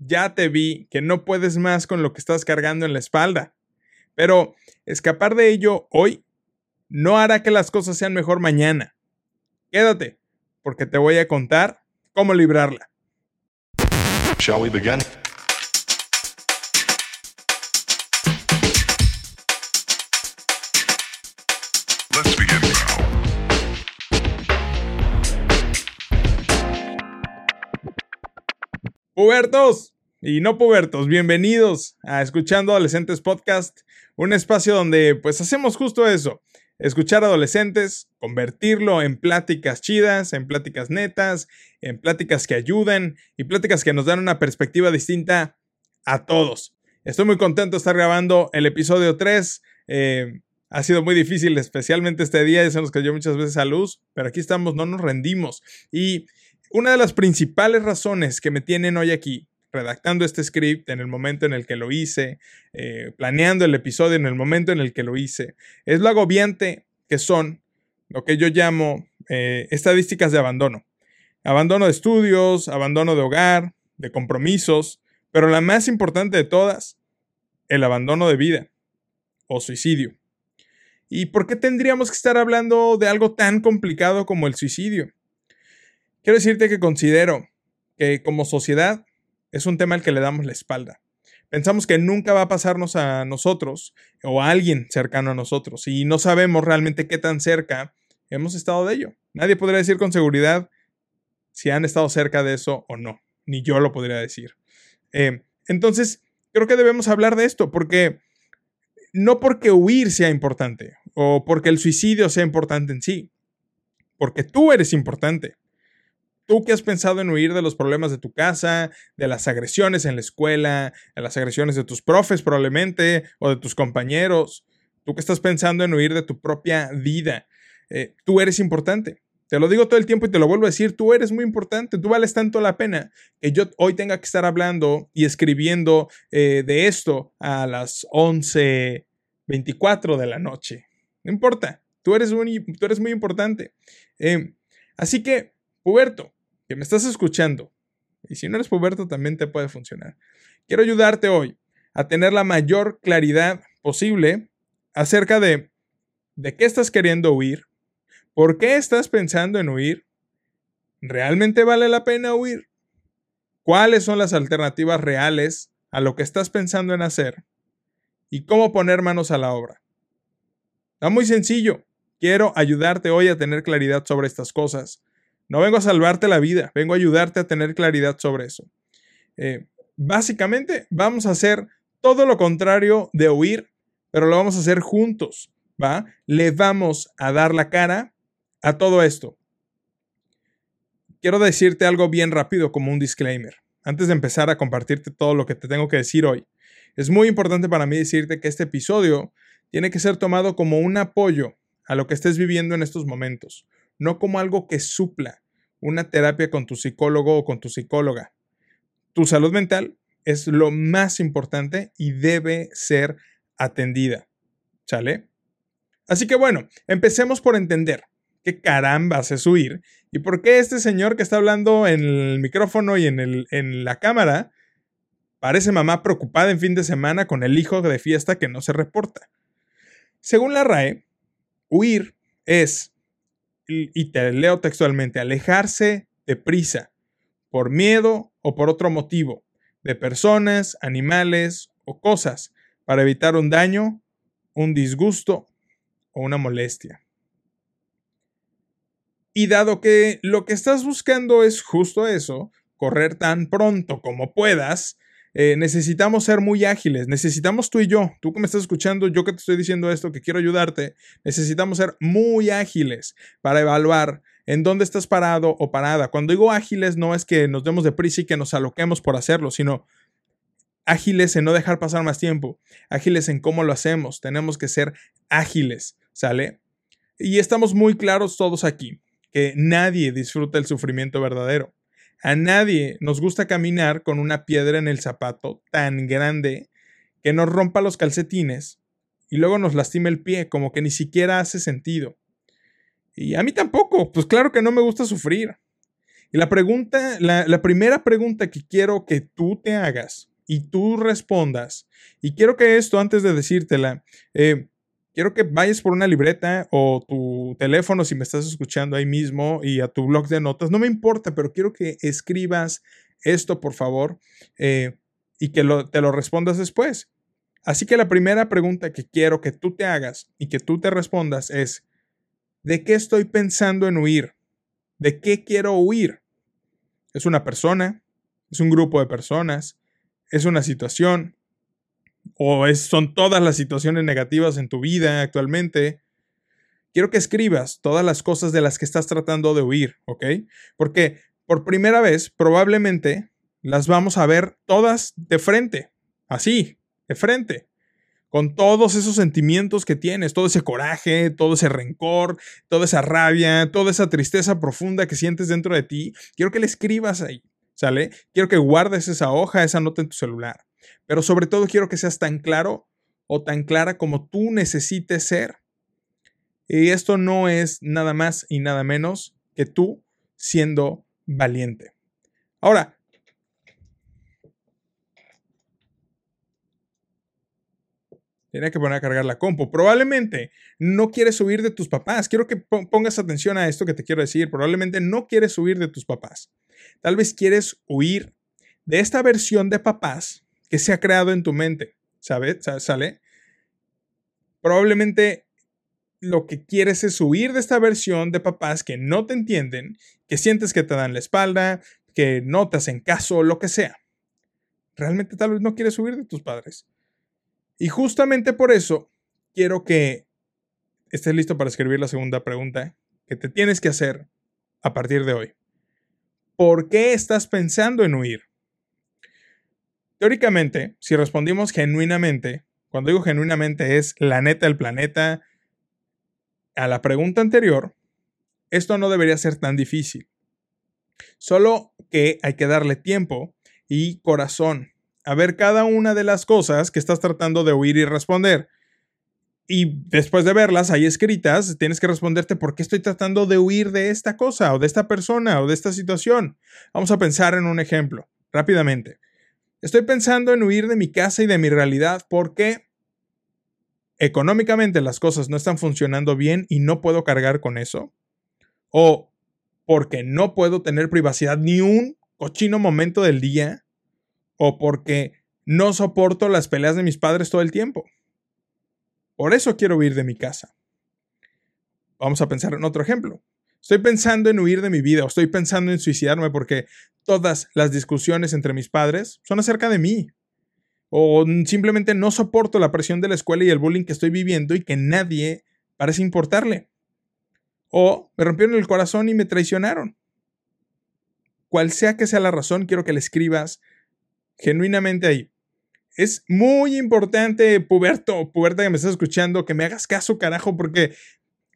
ya te vi que no puedes más con lo que estás cargando en la espalda. Pero escapar de ello hoy no hará que las cosas sean mejor mañana. Quédate, porque te voy a contar cómo librarla. Shall we begin? Pubertos y no pubertos, bienvenidos a Escuchando Adolescentes Podcast, un espacio donde pues hacemos justo eso, escuchar adolescentes, convertirlo en pláticas chidas, en pláticas netas, en pláticas que ayuden y pláticas que nos dan una perspectiva distinta a todos. Estoy muy contento de estar grabando el episodio 3. eh, ha sido muy difícil, especialmente este día, ya se nos cayó muchas veces a luz, pero aquí estamos, no nos rendimos. Y una de las principales razones que me tienen hoy aquí, redactando este script en el momento en el que lo hice, eh, planeando el episodio en el momento en el que lo hice, es lo agobiante que son lo que yo llamo eh, estadísticas de abandono. Abandono de estudios, abandono de hogar, de compromisos, pero la más importante de todas, el abandono de vida o suicidio. ¿Y por qué tendríamos que estar hablando de algo tan complicado como el suicidio? Quiero decirte que considero que como sociedad es un tema al que le damos la espalda. Pensamos que nunca va a pasarnos a nosotros o a alguien cercano a nosotros y no sabemos realmente qué tan cerca hemos estado de ello. Nadie podría decir con seguridad si han estado cerca de eso o no. Ni yo lo podría decir. Eh, entonces, creo que debemos hablar de esto porque no porque huir sea importante o porque el suicidio sea importante en sí, porque tú eres importante. Tú que has pensado en huir de los problemas de tu casa, de las agresiones en la escuela, de las agresiones de tus profes probablemente o de tus compañeros, tú que estás pensando en huir de tu propia vida, eh, tú eres importante. Te lo digo todo el tiempo y te lo vuelvo a decir, tú eres muy importante, tú vales tanto la pena que yo hoy tenga que estar hablando y escribiendo eh, de esto a las 11.24 de la noche. No importa, tú eres muy, tú eres muy importante. Eh, así que, Puberto, que me estás escuchando, y si no eres puberto también te puede funcionar. Quiero ayudarte hoy a tener la mayor claridad posible acerca de de qué estás queriendo huir, por qué estás pensando en huir, ¿realmente vale la pena huir? ¿Cuáles son las alternativas reales a lo que estás pensando en hacer? ¿Y cómo poner manos a la obra? Está muy sencillo. Quiero ayudarte hoy a tener claridad sobre estas cosas. No vengo a salvarte la vida, vengo a ayudarte a tener claridad sobre eso. Eh, básicamente, vamos a hacer todo lo contrario de huir, pero lo vamos a hacer juntos, ¿va? Le vamos a dar la cara a todo esto. Quiero decirte algo bien rápido como un disclaimer, antes de empezar a compartirte todo lo que te tengo que decir hoy. Es muy importante para mí decirte que este episodio tiene que ser tomado como un apoyo a lo que estés viviendo en estos momentos, no como algo que supla una terapia con tu psicólogo o con tu psicóloga. Tu salud mental es lo más importante y debe ser atendida. ¿Sale? Así que bueno, empecemos por entender qué carambas es huir y por qué este señor que está hablando en el micrófono y en, el, en la cámara parece mamá preocupada en fin de semana con el hijo de fiesta que no se reporta. Según la RAE, huir es, y te leo textualmente, alejarse de prisa, por miedo o por otro motivo, de personas, animales o cosas, para evitar un daño, un disgusto o una molestia. Y dado que lo que estás buscando es justo eso, correr tan pronto como puedas, eh, necesitamos ser muy ágiles, necesitamos tú y yo, tú que me estás escuchando, yo que te estoy diciendo esto, que quiero ayudarte, necesitamos ser muy ágiles para evaluar en dónde estás parado o parada. Cuando digo ágiles no es que nos demos de prisa y que nos aloquemos por hacerlo, sino ágiles en no dejar pasar más tiempo, ágiles en cómo lo hacemos, tenemos que ser ágiles, ¿sale? Y estamos muy claros todos aquí que nadie disfruta el sufrimiento verdadero. A nadie nos gusta caminar con una piedra en el zapato tan grande que nos rompa los calcetines y luego nos lastime el pie, como que ni siquiera hace sentido. Y a mí tampoco, pues claro que no me gusta sufrir. Y la pregunta, la, primera pregunta que quiero que tú te hagas y tú respondas, y quiero que esto, antes de decírtela, eh, quiero que vayas por una libreta o tu teléfono si me estás escuchando ahí mismo y a tu blog de notas, no me importa, pero quiero que escribas esto, por favor, eh, y que te lo respondas después. Así que la primera pregunta que quiero que tú te hagas y que tú te respondas es, ¿de qué estoy pensando en huir? ¿De qué quiero huir? ¿Es una persona? ¿Es un grupo de personas? ¿Es una situación? ¿O es, son todas las situaciones negativas en tu vida actualmente? Quiero que escribas todas las cosas de las que estás tratando de huir, ¿ok? Porque por primera vez probablemente las vamos a ver todas de frente, así, de frente, con todos esos sentimientos que tienes, todo ese coraje, todo ese rencor, toda esa rabia, toda esa tristeza profunda que sientes dentro de ti, quiero que le escribas ahí, ¿sale? Quiero que guardes esa hoja, esa nota en tu celular, pero sobre todo quiero que seas tan claro o tan clara como tú necesites ser. Y esto no es nada más y nada menos que tú siendo valiente. Ahora, Tiene que poner a cargar la compu. Probablemente no quieres huir de tus papás. Quiero que pongas atención a esto que te quiero decir. Probablemente no quieres huir de tus papás. Tal vez quieres huir de esta versión de papás que se ha creado en tu mente. ¿Sabes? ¿Sale? Probablemente lo que quieres es huir de esta versión de papás que no te entienden, que sientes que te dan la espalda, que no te hacen caso, lo que sea. Realmente tal vez no quieres huir de tus padres. Y justamente por eso quiero que estés listo para escribir la segunda pregunta que te tienes que hacer a partir de hoy. ¿Por qué estás pensando en huir? Teóricamente, si respondimos genuinamente, cuando digo genuinamente es la neta del planeta, a la pregunta anterior, esto no debería ser tan difícil. Solo que hay que darle tiempo y corazón a ver cada una de las cosas que estás tratando de oír y responder. Y después de verlas ahí escritas, tienes que responderte por qué estoy tratando de huir de esta cosa o de esta persona o de esta situación. Vamos a pensar en un ejemplo, rápidamente. Estoy pensando en huir de mi casa y de mi realidad porque económicamente las cosas no están funcionando bien y no puedo cargar con eso. O porque no puedo tener privacidad ni un cochino momento del día o porque no soporto las peleas de mis padres todo el tiempo. Por eso quiero huir de mi casa. Vamos a pensar en otro ejemplo. Estoy pensando en huir de mi vida o estoy pensando en suicidarme porque todas las discusiones entre mis padres son acerca de mí. O simplemente no soporto la presión de la escuela y el bullying que estoy viviendo y que nadie parece importarle. O me rompieron el corazón y me traicionaron. Cual sea que sea la razón, quiero que le escribas genuinamente ahí. Es muy importante, puberto, puberta que me estás escuchando, que me hagas caso, carajo, porque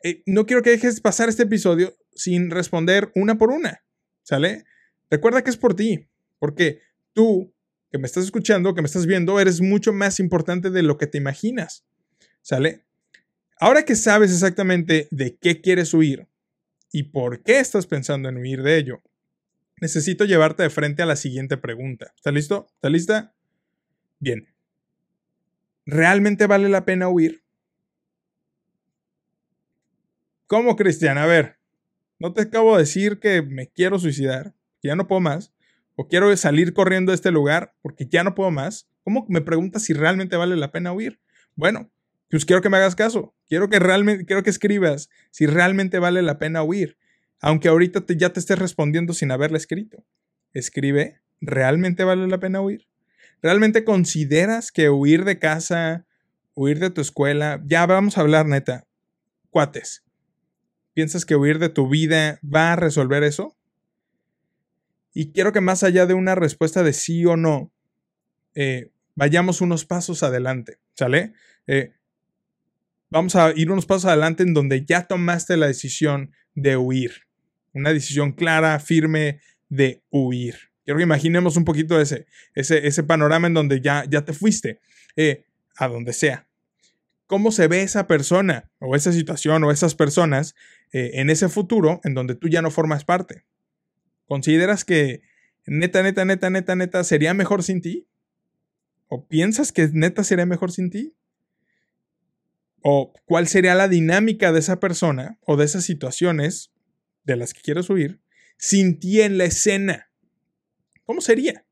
eh, no quiero que dejes pasar este episodio sin responder una por una, ¿sale? Recuerda que es por ti, porque tú, que me estás escuchando, que me estás viendo, eres mucho más importante de lo que te imaginas, ¿sale? Ahora que sabes exactamente de qué quieres huir y por qué estás pensando en huir de ello, necesito llevarte de frente a la siguiente pregunta. ¿Está listo? ¿Está lista? Bien. ¿Realmente vale la pena huir? ¿Cómo, Cristian? A ver, no te acabo de decir que me quiero suicidar, que ya no puedo más, o quiero salir corriendo de este lugar porque ya no puedo más. ¿Cómo me preguntas si realmente vale la pena huir? Bueno, pues quiero que me hagas caso. Quiero que realmente, quiero que escribas si realmente vale la pena huir aunque ahorita ya te estés respondiendo sin haberla escrito. Escribe, ¿realmente vale la pena huir? ¿Realmente consideras que huir de casa, huir de tu escuela, ya vamos a hablar neta, cuates, ¿piensas que huir de tu vida va a resolver eso? Y quiero que más allá de una respuesta de sí o no, eh, vayamos unos pasos adelante, ¿sale? Eh, vamos a ir unos pasos adelante en donde ya tomaste la decisión de huir una decisión clara, firme de huir. Quiero que imaginemos un poquito ese, ese, ese panorama en donde ya, ya te fuiste, eh, a donde sea. ¿Cómo se ve esa persona o esa situación o esas personas eh, en ese futuro en donde tú ya no formas parte? ¿Consideras que neta, neta, neta, neta, neta sería mejor sin ti? ¿O piensas que neta sería mejor sin ti? ¿O cuál sería la dinámica de esa persona o de esas situaciones de las que quieres huir sin ti en la escena? ¿Cómo sería?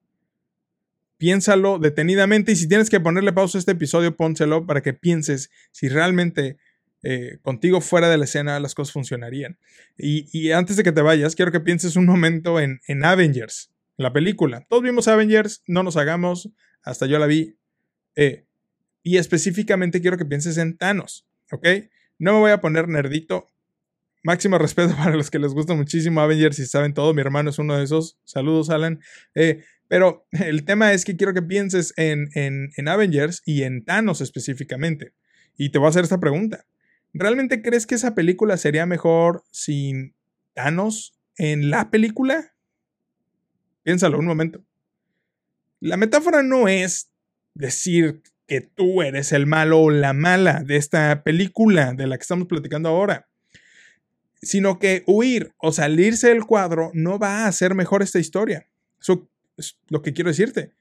Piénsalo detenidamente y si tienes que ponerle pausa a este episodio, pónselo para que pienses si realmente eh, contigo fuera de la escena las cosas funcionarían. Y, antes de que te vayas, quiero que pienses un momento en, en Avengers, la película. Todos vimos Avengers, no nos hagamos, hasta yo la vi. Eh, y específicamente quiero que pienses en Thanos, ¿ok? No me voy a poner nerdito. Máximo respeto para los que les gusta muchísimo Avengers y saben todo. Mi hermano es uno de esos. Saludos, Alan. Eh, pero el tema es que quiero que pienses en, en, en Avengers y en Thanos específicamente. Y te voy a hacer esta pregunta. ¿Realmente crees que esa película sería mejor sin Thanos en la película? Piénsalo un momento. La metáfora no es decir que tú eres el malo o la mala de esta película de la que estamos platicando ahora, sino que huir o salirse del cuadro no va a hacer mejor esta historia. Es lo que quiero decirte.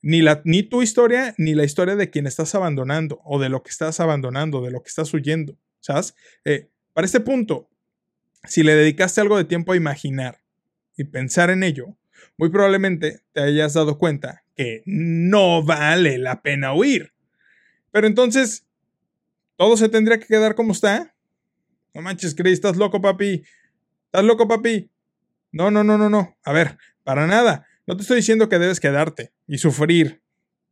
Ni, la, ni tu historia, ni la historia de quien estás abandonando, o de lo que estás abandonando, de lo que estás huyendo. ¿Sabes? Eh, para este punto, si le dedicaste algo de tiempo a imaginar y pensar en ello, muy probablemente te hayas dado cuenta que no vale la pena huir. Pero entonces, ¿todo se tendría que quedar como está? No manches, Chris, estás loco, papi. ¿Estás loco, papi? No, no, no, no, no. A ver, para nada. No te estoy diciendo que debes quedarte y sufrir.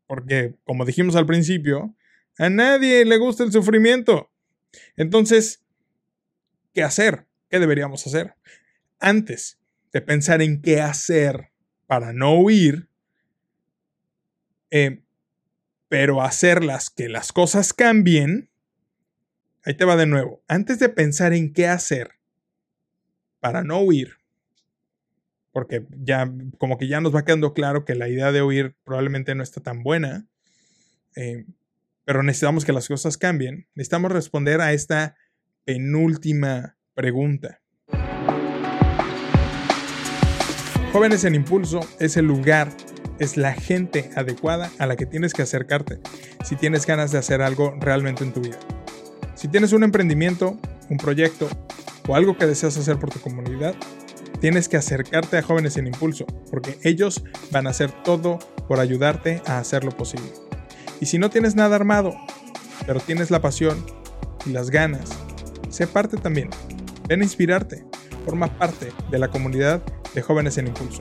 Porque, como dijimos al principio, a nadie le gusta el sufrimiento. Entonces, ¿qué hacer? ¿Qué deberíamos hacer? Antes de pensar en qué hacer para no huir, eh, pero hacerlas que las cosas cambien, ahí te va de nuevo. Antes de pensar en qué hacer para no huir, porque ya como que ya nos va quedando claro que la idea de huir probablemente no está tan buena, eh, pero necesitamos que las cosas cambien. Necesitamos responder a esta penúltima pregunta. Jóvenes en Impulso es el lugar, es la gente adecuada a la que tienes que acercarte si tienes ganas de hacer algo realmente en tu vida. Si tienes un emprendimiento, un proyecto o algo que deseas hacer por tu comunidad, tienes que acercarte a Jóvenes en Impulso, porque ellos van a hacer todo por ayudarte a hacerlo posible. Y si no tienes nada armado, pero tienes la pasión y las ganas, sé parte también. Ven a inspirarte. Forma parte de la comunidad de jóvenes en impulso.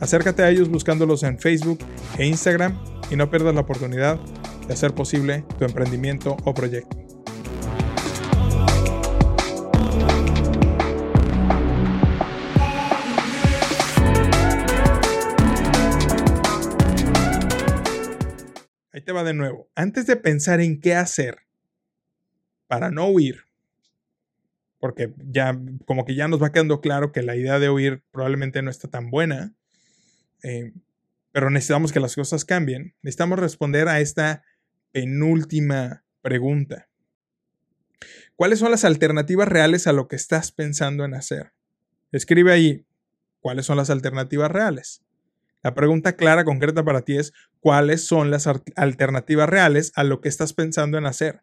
Acércate a ellos buscándolos en Facebook e Instagram y no pierdas la oportunidad de hacer posible tu emprendimiento o proyecto. Va de nuevo. Antes de pensar en qué hacer para no huir, porque ya como que ya nos va quedando claro que la idea de huir probablemente no está tan buena, eh, pero necesitamos que las cosas cambien. Necesitamos responder a esta penúltima pregunta. ¿Cuáles son las alternativas reales a lo que estás pensando en hacer? Escribe ahí, ¿cuáles son las alternativas reales? La pregunta clara, concreta para ti es, ¿cuáles son las alternativas reales a lo que estás pensando en hacer?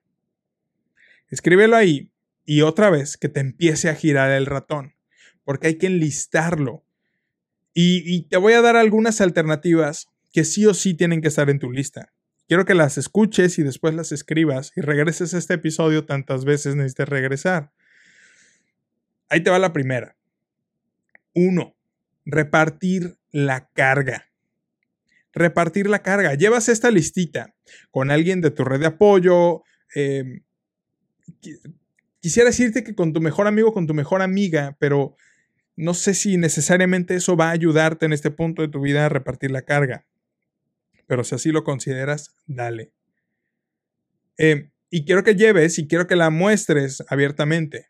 Escríbelo ahí y otra vez que te empiece a girar el ratón, porque hay que enlistarlo. Y, te voy a dar algunas alternativas que sí o sí tienen que estar en tu lista. Quiero que las escuches y después las escribas y regreses a este episodio tantas veces necesites regresar. Ahí te va la primera. Uno, repartir la carga. Repartir la carga. Llevas esta listita con alguien de tu red de apoyo. Eh, quisiera decirte que con tu mejor amigo, con tu mejor amiga, pero no sé si necesariamente eso va a ayudarte en este punto de tu vida a repartir la carga. Pero si así lo consideras, dale. Eh, y quiero que lleves y quiero que la muestres abiertamente.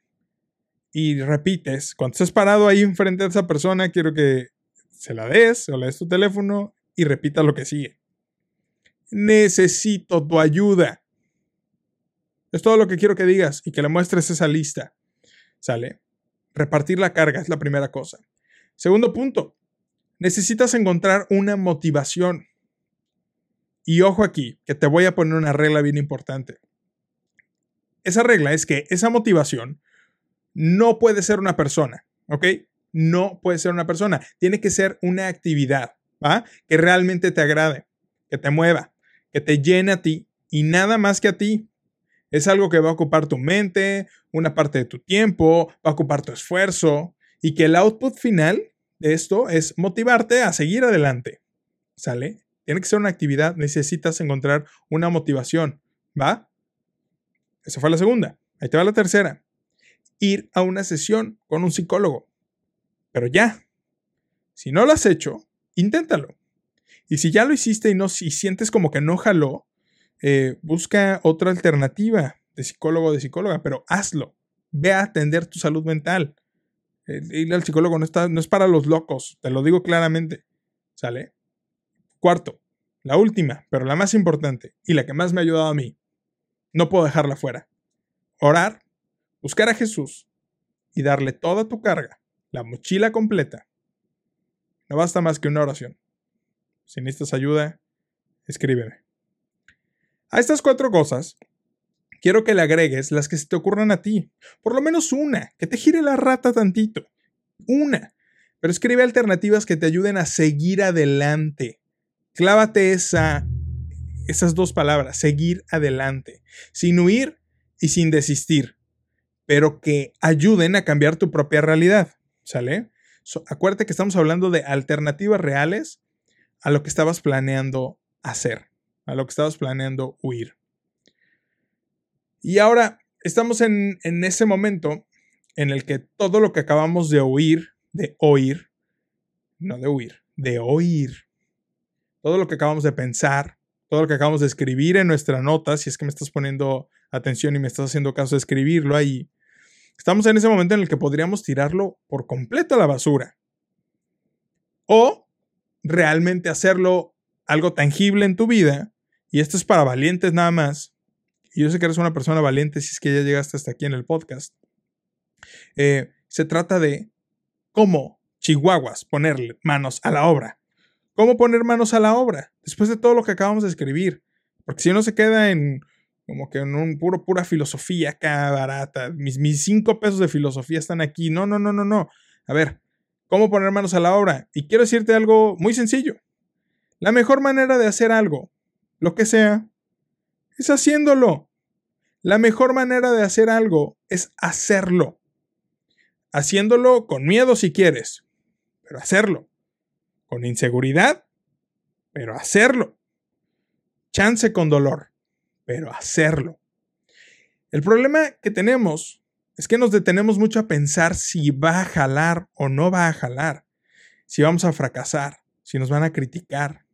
Y repites, cuando estés parado ahí enfrente de esa persona, quiero que se la des o le des tu teléfono y repita lo que sigue. Necesito tu ayuda. Es todo lo que quiero que digas y que le muestres esa lista. ¿Sale? Repartir la carga es la primera cosa. Segundo punto, necesitas encontrar una motivación. Y ojo aquí, que te voy a poner una regla bien importante. Esa regla es que esa motivación no puede ser una persona, ¿ok? No puede ser una persona, tiene que ser una actividad, ¿va? Que realmente te agrade, que te mueva, que te llene a ti y nada más que a ti. Es algo que va a ocupar tu mente, una parte de tu tiempo, va a ocupar tu esfuerzo y que el output final de esto es motivarte a seguir adelante. ¿Sale? Tiene que ser una actividad, necesitas encontrar una motivación, ¿va? Esa fue la segunda. Ahí te va la tercera. Ir a una sesión con un psicólogo. Pero ya. Si no lo has hecho, inténtalo. Y si ya lo hiciste y no si sientes como que no jaló, eh, busca otra alternativa de psicólogo o de psicóloga, pero hazlo. Ve a atender tu salud mental. ir al psicólogo no, está, no es para los locos, te lo digo claramente. ¿Sale? Cuarto, la última, pero la más importante y la que más me ha ayudado a mí. No puedo dejarla fuera. Orar, buscar a Jesús y darle toda tu carga, la mochila completa. No basta más que una oración. Si necesitas ayuda, escríbeme. A estas cuatro cosas, quiero que le agregues las que se te ocurran a ti. Por lo menos una, que te gire la rata tantito. Una. Pero escribe alternativas que te ayuden a seguir adelante. Clávate esa, esas dos palabras, seguir adelante, sin huir y sin desistir, pero que ayuden a cambiar tu propia realidad. ¿Sale? acuérdate que estamos hablando de alternativas reales a lo que estabas planeando hacer a lo que estabas planeando huir. Y ahora estamos en, en ese momento en el que todo lo que acabamos de oír, de oír, no de huir, de oír, todo lo que acabamos de pensar, todo lo que acabamos de escribir en nuestra nota, si es que me estás poniendo atención y me estás haciendo caso de escribirlo ahí, estamos en ese momento en el que podríamos tirarlo por completo a la basura. O realmente hacerlo algo tangible en tu vida y esto es para valientes nada más. Y yo sé que eres una persona valiente si es que ya llegaste hasta aquí en el podcast. Eh, se trata de cómo chihuahuas ponerle manos a la obra. ¿Cómo poner manos a la obra? Después de todo lo que acabamos de escribir. Porque si uno se queda en como que en un puro, pura filosofía acá barata. Mis, mis cinco pesos de filosofía están aquí. No, no, no, no, no. A ver, ¿cómo poner manos a la obra? Y quiero decirte algo muy sencillo. La mejor manera de hacer algo lo que sea, es haciéndolo. La mejor manera de hacer algo es hacerlo. Haciéndolo con miedo si quieres, pero hacerlo. Con inseguridad, pero hacerlo. Chance con dolor, pero hacerlo. El problema que tenemos es que nos detenemos mucho a pensar si va a jalar o no va a jalar, si vamos a fracasar, si nos van a criticar,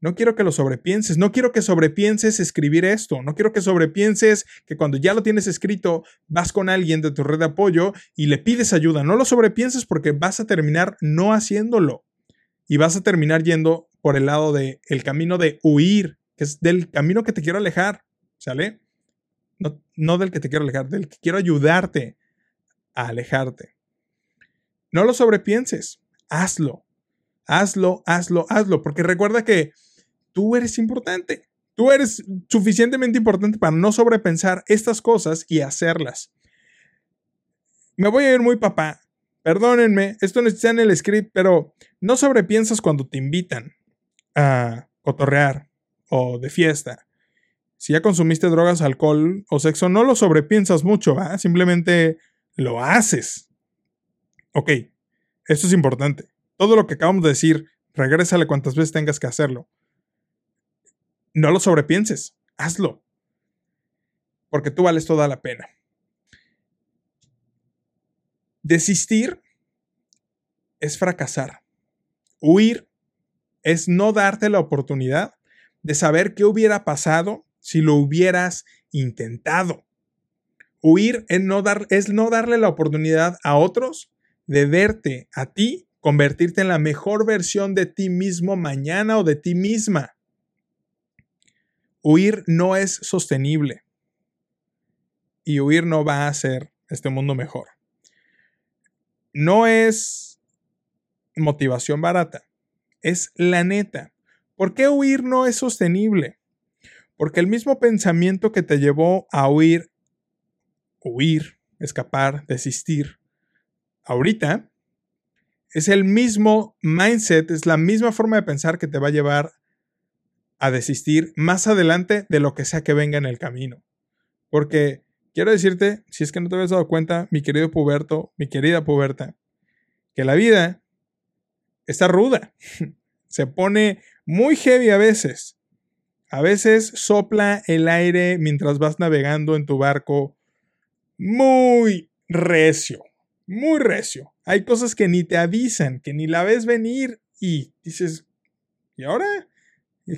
no quiero que lo sobrepienses, no quiero que sobrepienses escribir esto, no quiero que sobrepienses que cuando ya lo tienes escrito vas con alguien de tu red de apoyo y le pides ayuda. No lo sobrepienses porque vas a terminar no haciéndolo y vas a terminar yendo por el lado del el camino de huir, que es del camino que te quiero alejar, ¿sale? No, del que te quiero alejar, del que quiero ayudarte a alejarte. No lo sobrepienses, hazlo, hazlo, hazlo, hazlo, porque recuerda que tú eres importante. Tú eres suficientemente importante para no sobrepensar estas cosas y hacerlas. Me voy a ir muy papá. Perdónenme, esto no está en el script, pero no sobrepiensas cuando te invitan a cotorrear o de fiesta. Si ya consumiste drogas, alcohol o sexo, no lo sobrepiensas mucho. Simplemente lo haces. Ok, esto es importante. Todo lo que acabamos de decir, regrésale cuantas veces tengas que hacerlo no lo sobrepienses, hazlo. Porque tú vales toda la pena. Desistir es fracasar. Huir es no darte la oportunidad de saber qué hubiera pasado si lo hubieras intentado. Huir es no, dar, es no darle la oportunidad a otros de verte a ti convertirte en la mejor versión de ti mismo mañana o de ti misma. Huir no es sostenible. Y huir no va a hacer este mundo mejor. No es motivación barata. Es la neta. ¿Por qué huir no es sostenible? Porque el mismo pensamiento que te llevó a huir, huir, escapar, desistir, ahorita, es el mismo mindset, es la misma forma de pensar que te va a llevar a desistir más adelante de lo que sea que venga en el camino. Porque quiero decirte, si es que no te habías dado cuenta, mi querido puberto, mi querida puberta, que la vida está ruda. Se pone muy heavy a veces. A veces sopla el aire mientras vas navegando en tu barco muy recio, muy recio. Hay cosas que ni te avisan, que ni la ves venir y dices, ¿y ahora?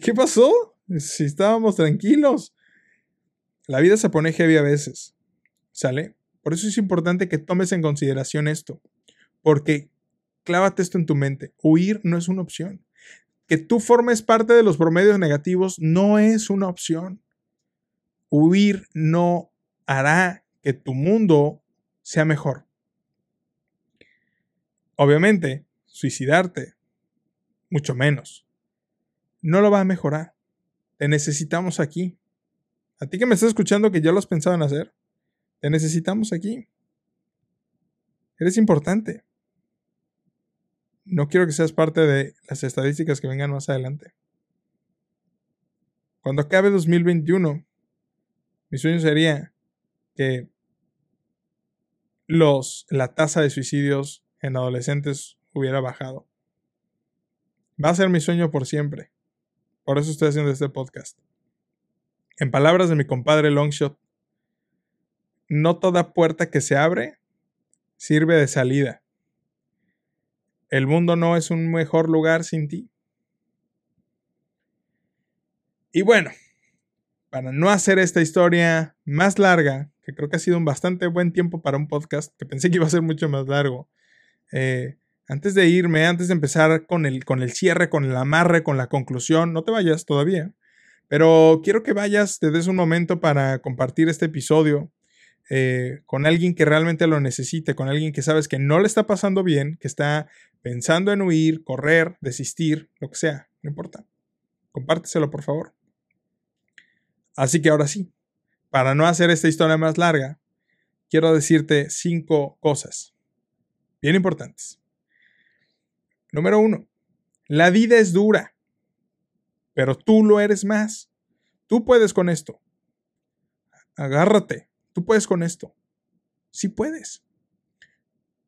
¿Qué pasó? Si estábamos tranquilos. La vida se pone heavy a veces. ¿Sale? Por eso es importante que tomes en consideración esto. Porque clávate esto en tu mente. Huir no es una opción. Que tú formes parte de los promedios negativos no es una opción. Huir no hará que tu mundo sea mejor. Obviamente, suicidarte, mucho menos. No lo va a mejorar. Te necesitamos aquí. A ti que me estás escuchando que ya lo has pensado en hacer, te necesitamos aquí. Eres importante. No quiero que seas parte de las estadísticas que vengan más adelante. Cuando acabe 2021, mi sueño sería que los, la tasa de suicidios en adolescentes hubiera bajado. Va a ser mi sueño por siempre. Por eso estoy haciendo este podcast. En palabras de mi compadre Longshot, no toda puerta que se abre sirve de salida. El mundo no es un mejor lugar sin ti. Y bueno, para no hacer esta historia más larga, que creo que ha sido un bastante buen tiempo para un podcast, que pensé que iba a ser mucho más largo, eh, antes de irme, antes de empezar con el, con el cierre, con el amarre, con la conclusión, no te vayas todavía. Pero quiero que vayas, te des un momento para compartir este episodio eh, con alguien que realmente lo necesite, con alguien que sabes que no le está pasando bien, que está pensando en huir, correr, desistir, lo que sea, no importa. Compárteselo, por favor. Así que ahora sí, para no hacer esta historia más larga, quiero decirte cinco cosas bien importantes. Número uno, la vida es dura pero tú lo eres más. Tú puedes con esto. Agárrate. Tú puedes con esto. Sí puedes.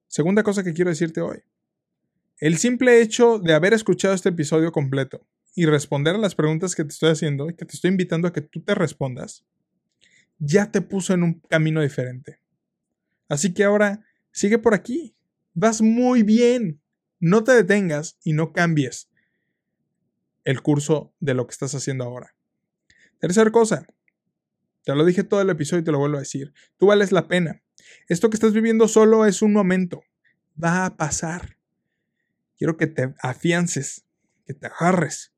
Segunda cosa que quiero decirte hoy. El simple hecho de haber escuchado este episodio completo y responder a las preguntas que te estoy haciendo y que te estoy invitando a que tú te respondas, ya te puso en un camino diferente. Así que ahora sigue por aquí. Vas muy bien. No te detengas y no cambies el curso de lo que estás haciendo ahora. Tercer cosa, te lo dije todo el episodio y te lo vuelvo a decir, tú vales la pena. Esto que estás viviendo solo es un momento, va a pasar. Quiero que te afiances, que te agarres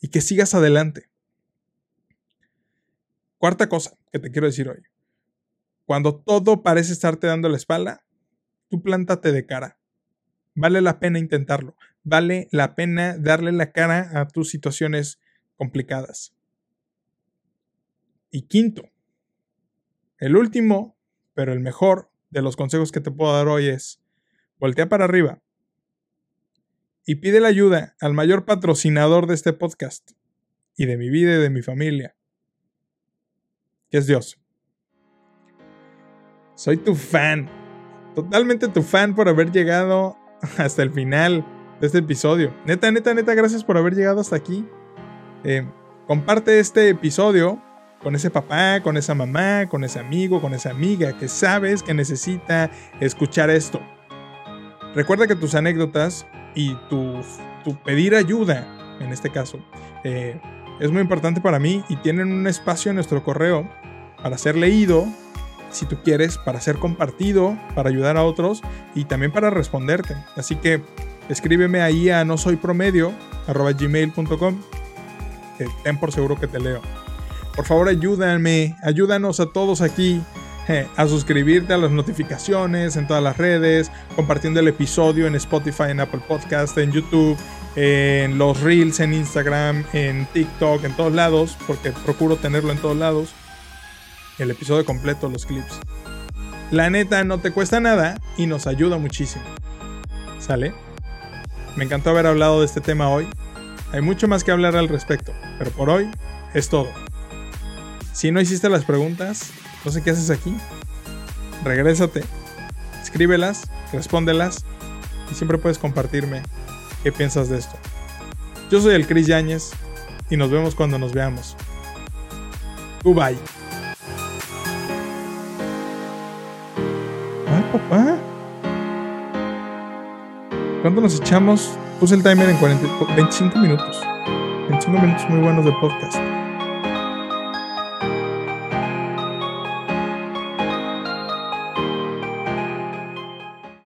y que sigas adelante. Cuarta cosa que te quiero decir hoy. Cuando todo parece estarte dando la espalda, tú plántate de cara. Vale la pena intentarlo vale la pena darle la cara a tus situaciones complicadas. Y quinto, el último, pero el mejor de los consejos que te puedo dar hoy es, voltea para arriba y pide la ayuda al mayor patrocinador de este podcast y de mi vida y de mi familia, que es Dios. Soy tu fan, totalmente tu fan por haber llegado hasta el final de este episodio. Neta, neta, neta, gracias por haber llegado hasta aquí. Eh, comparte este episodio con ese papá, con esa mamá, con ese amigo, con esa amiga que sabes que necesita escuchar esto. Recuerda que tus anécdotas y tu, pedir ayuda, en este caso, eh, es muy importante para mí y tienen un espacio en nuestro correo para ser leído, si tú quieres, para ser compartido, para ayudar a otros y también para responderte. Así que escríbeme ahí a no soy promedio ten por seguro que te leo. Por favor, ayúdame, ayúdanos a todos aquí eh, a suscribirte a las notificaciones en todas las redes, compartiendo el episodio en Spotify, en Apple Podcast, en YouTube, en los Reels, en Instagram, en TikTok, en todos lados, porque procuro tenerlo en todos lados. El episodio completo, los clips. La neta no te cuesta nada y nos ayuda muchísimo. ¿Sale? Me encantó haber hablado de este tema hoy. Hay mucho más que hablar al respecto, pero por hoy es todo. Si no hiciste las preguntas, no sé qué haces aquí. Regrésate, escríbelas, respóndelas y siempre puedes compartirme qué piensas de esto. Yo soy el Chris Yáñez y nos vemos cuando nos veamos. Goodbye. Ah, papá. ¿Cuánto nos echamos? Puse el timer en 40 25 minutos. 25 minutos muy buenos de podcast.